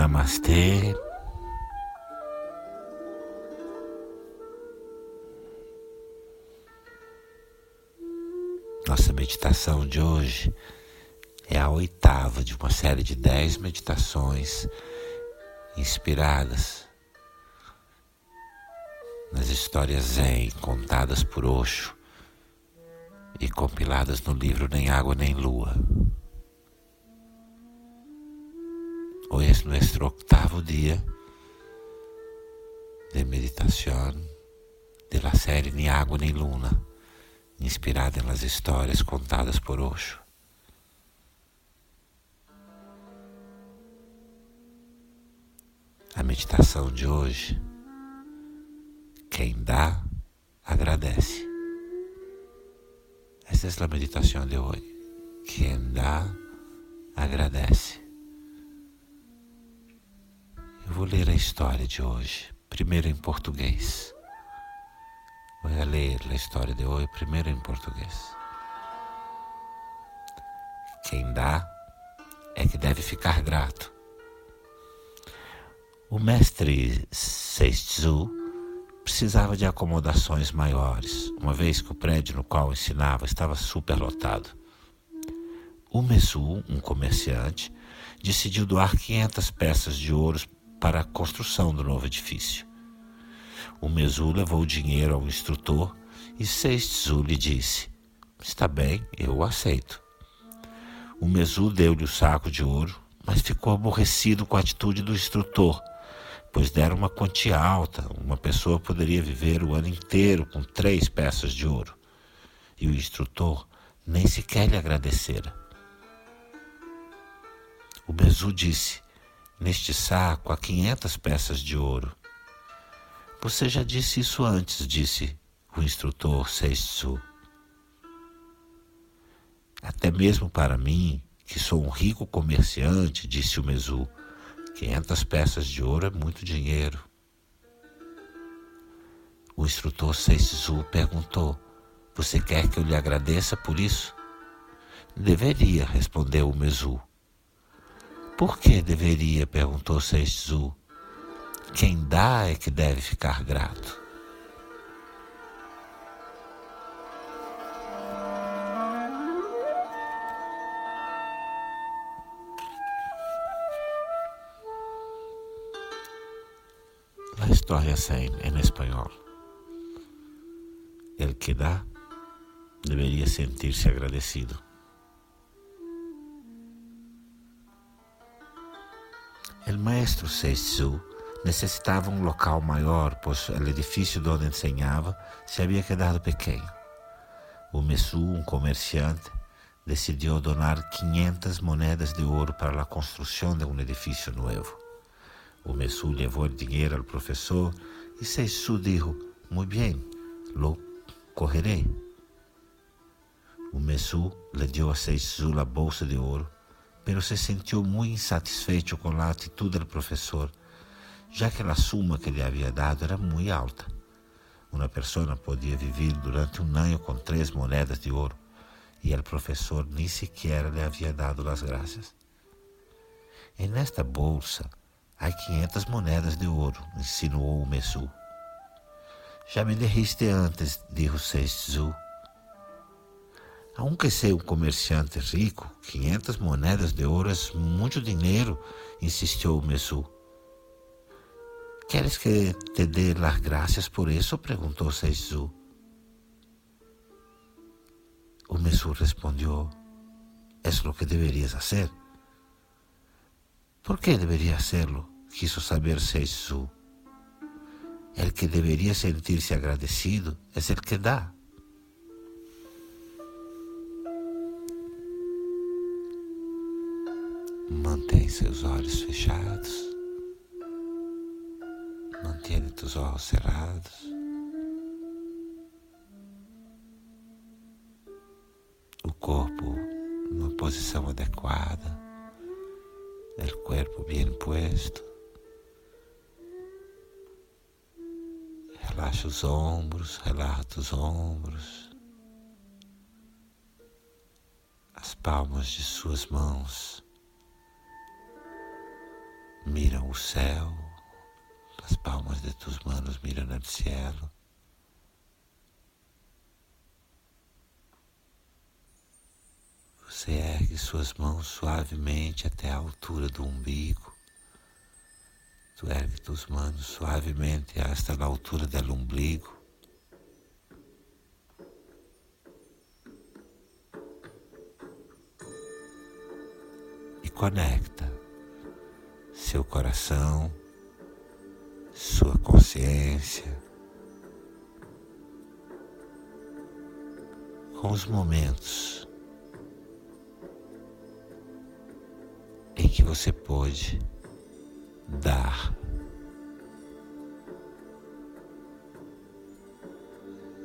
Namastê. Nossa meditação de hoje é a oitava de uma série de dez meditações inspiradas nas histórias Zen contadas por Osho e compiladas no livro Nem Água Nem Lua. Hoy es nuestro octavo día de meditación de la série Ni Água Nem Luna, inspirada nas histórias contadas por Osho. A meditação de hoje, quem dá, agradece. Esta é a meditação de hoje. Quem dá, agradece. Vou ler a história de hoje, primeiro em português. Vou ler a história de hoje primeiro em português. Quem dá é que deve ficar grato. O mestre Seitsu precisava de acomodações maiores, uma vez que o prédio no qual ensinava estava superlotado. O Mesu, um comerciante, decidiu doar 500 peças de ouro para a construção do novo edifício. O Mesu levou o dinheiro ao instrutor e Seitsu lhe disse: Está bem, eu aceito. O Mesu deu-lhe o saco de ouro, mas ficou aborrecido com a atitude do instrutor pois deram uma quantia alta. Uma pessoa poderia viver o ano inteiro com três peças de ouro. E o instrutor nem sequer lhe agradecera. O Bezu disse: Neste saco há quinhentas peças de ouro. Você já disse isso antes, disse o instrutor Seitsu. Até mesmo para mim, que sou um rico comerciante, disse o Mesu, 500 peças de ouro é muito dinheiro. O instrutor Seisu perguntou: Você quer que eu lhe agradeça por isso? Deveria, respondeu o Mesu. Por que deveria? perguntou Seisu. Quem dá é que deve ficar grato. historia Zen en español. El que da debería sentirse agradecido. El maestro Seitsu necessitava um local maior, pois o edifício onde ensinava se havia quedado pequeno. O Messu, um comerciante, decidiu donar 500 moedas de ouro para a construção de um edifício novo. O Messu levou o dinheiro ao professor e Seisu disse: Muito bem, lo correrei. O Messu lhe deu a Seisu a bolsa de ouro, pero se sentiu muito insatisfeito com a atitude do professor, já que a suma que lhe havia dado era muito alta. Uma pessoa podia viver durante um ano com três moedas de ouro e o professor nem sequer lhe havia dado as graças. E nesta bolsa Há 500 moedas de ouro, insinuou o Messu. Já me derriste antes, disse Seizu. Aunque ser um comerciante rico, 500 moedas de ouro é muito dinheiro, insistiu o Messu. ¿Queres que te dê las gracias por isso? perguntou Seizu. O Messu respondeu: É o que deverias fazer. ¿Por qué debería hacerlo? Quiso saber Seisu. El que debería sentirse agradecido es el que da. Mantém seus olhos fechados. Mantenha os olhos cerrados. O corpo numa posição adequada el cuerpo bien puesto. Relaxa os ombros, relaxa os ombros, as palmas de suas mãos miram o céu, as palmas de tus manos miram o cielo. Você ergue suas mãos suavemente até a altura do umbigo. Tu ergue tus manos suavemente hasta a altura do umbigo. E conecta seu coração, sua consciência com os momentos em que você pôde dar.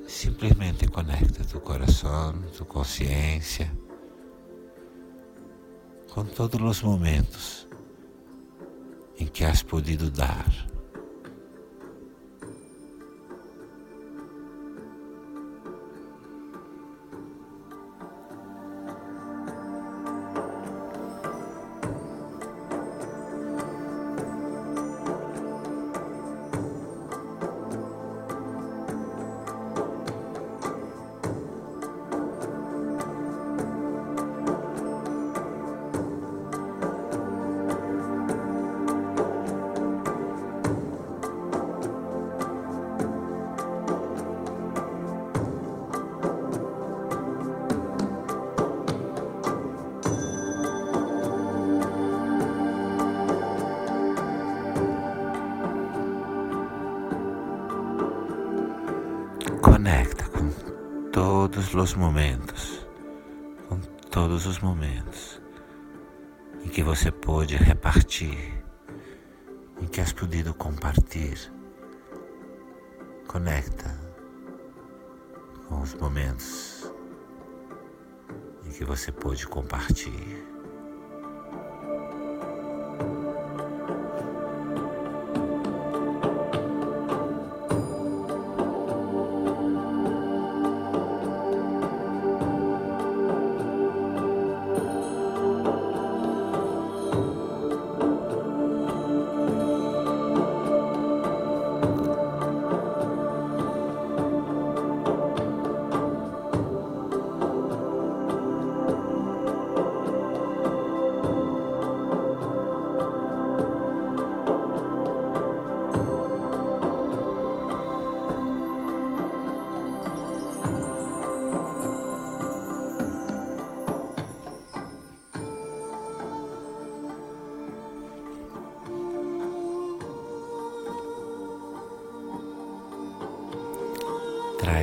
Simplesmente conecta tu coração, tu consciência com todos os momentos em que has podido dar. Conecta com todos os momentos, com todos os momentos em que você pôde repartir, em que has podido compartilhar. Conecta com os momentos em que você pôde compartilhar.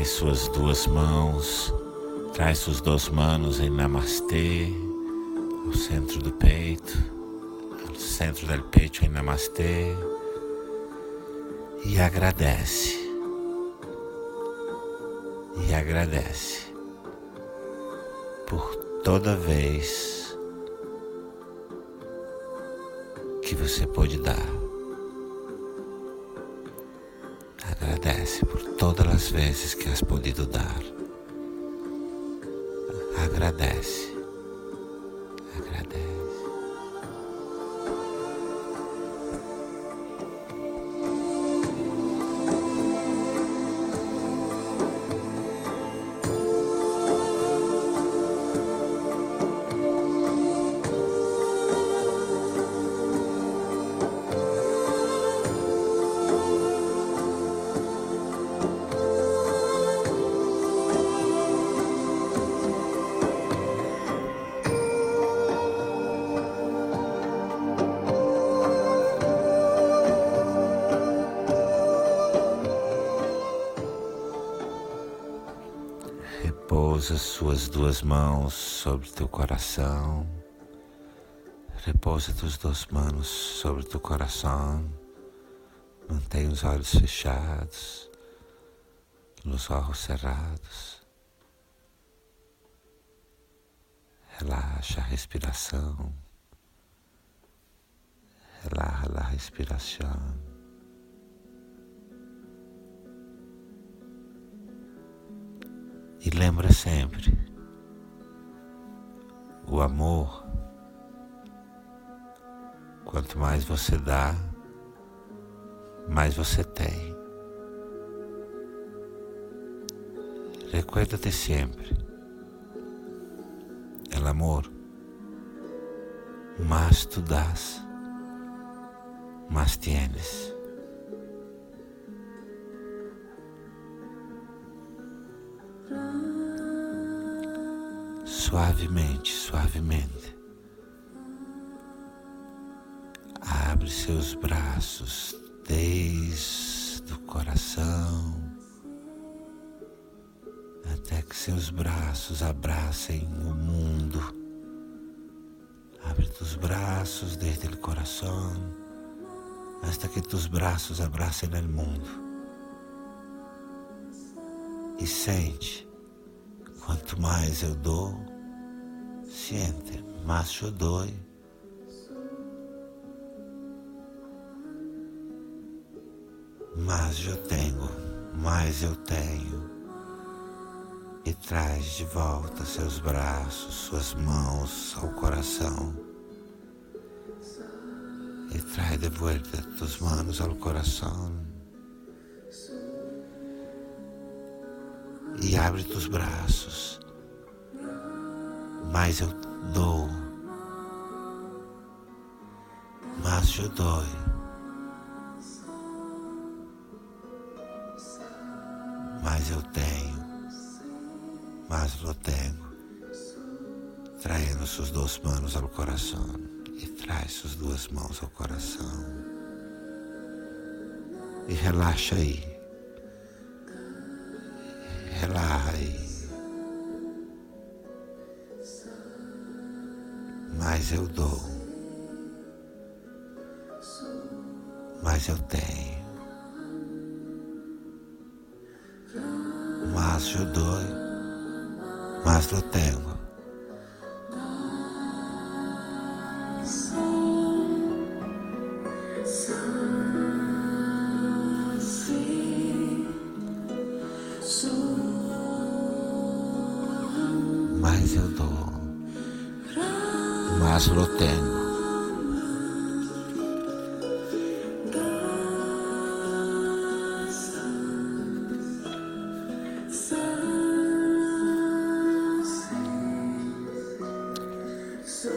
Traz suas duas mãos, traz suas duas manos em Namastê, ao centro do peito, ao centro do peito em Namastê, e agradece. E agradece por toda vez que você pode dar. Agradece por todas as vezes que has podido dar. Agradece. Repousa suas duas mãos sobre teu coração. Repousa tuas duas mãos sobre teu coração. Mantém os olhos fechados, os olhos cerrados. Relaxa a respiração. Relaxa a respiração. E lembra sempre: o amor, Quanto mais você dá, mais você tem. Recuérdate sempre, el amor, más tú das, más tienes. Suavemente, suavemente. Abre seus braços desde o coração até que seus braços abracem o mundo. Abre tus braços desde o coração hasta que tus braços abracem o mundo. E sente, quanto mais eu dou, siente, mais eu dou. Mais eu tenho, mais eu tenho e traz de volta seus braços, suas mãos ao coração. E traz de volta tus manos ao coração. E abre tus braços. Mais eu dou. Mais eu dou. Mais eu tenho mas lo tengo. Traindo suas duas mãos ao coração e traz suas duas mãos ao coração. E relaxa aí. Relaxa aí. Mas eu dou. Mas eu tenho. Mas eu dou mas lo tengo. Mas eu dou, mas lo tengo.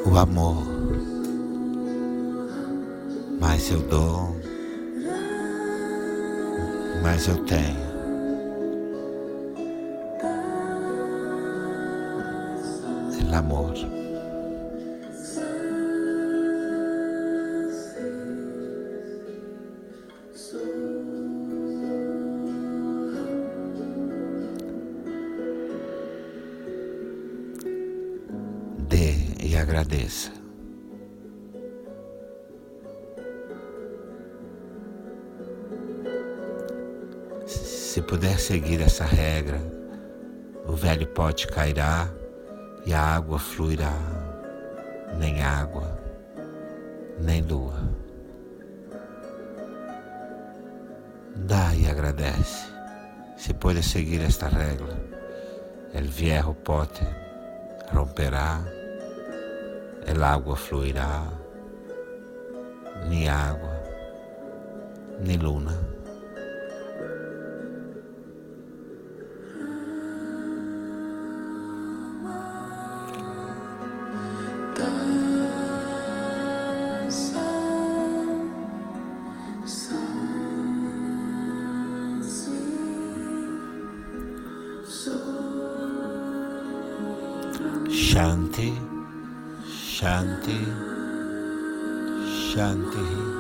o amor. Mais eu dou, mais eu tenho. El amor. Agradeça. Se puder seguir essa regra, o velho pote cairá e a água fluirá, nem água, nem lua. Dá e agradece. Se pode seguir esta regra, el viejo pote romperá el agua fluirá, ni agua, ni luna. Shanti Shanti, Shanti.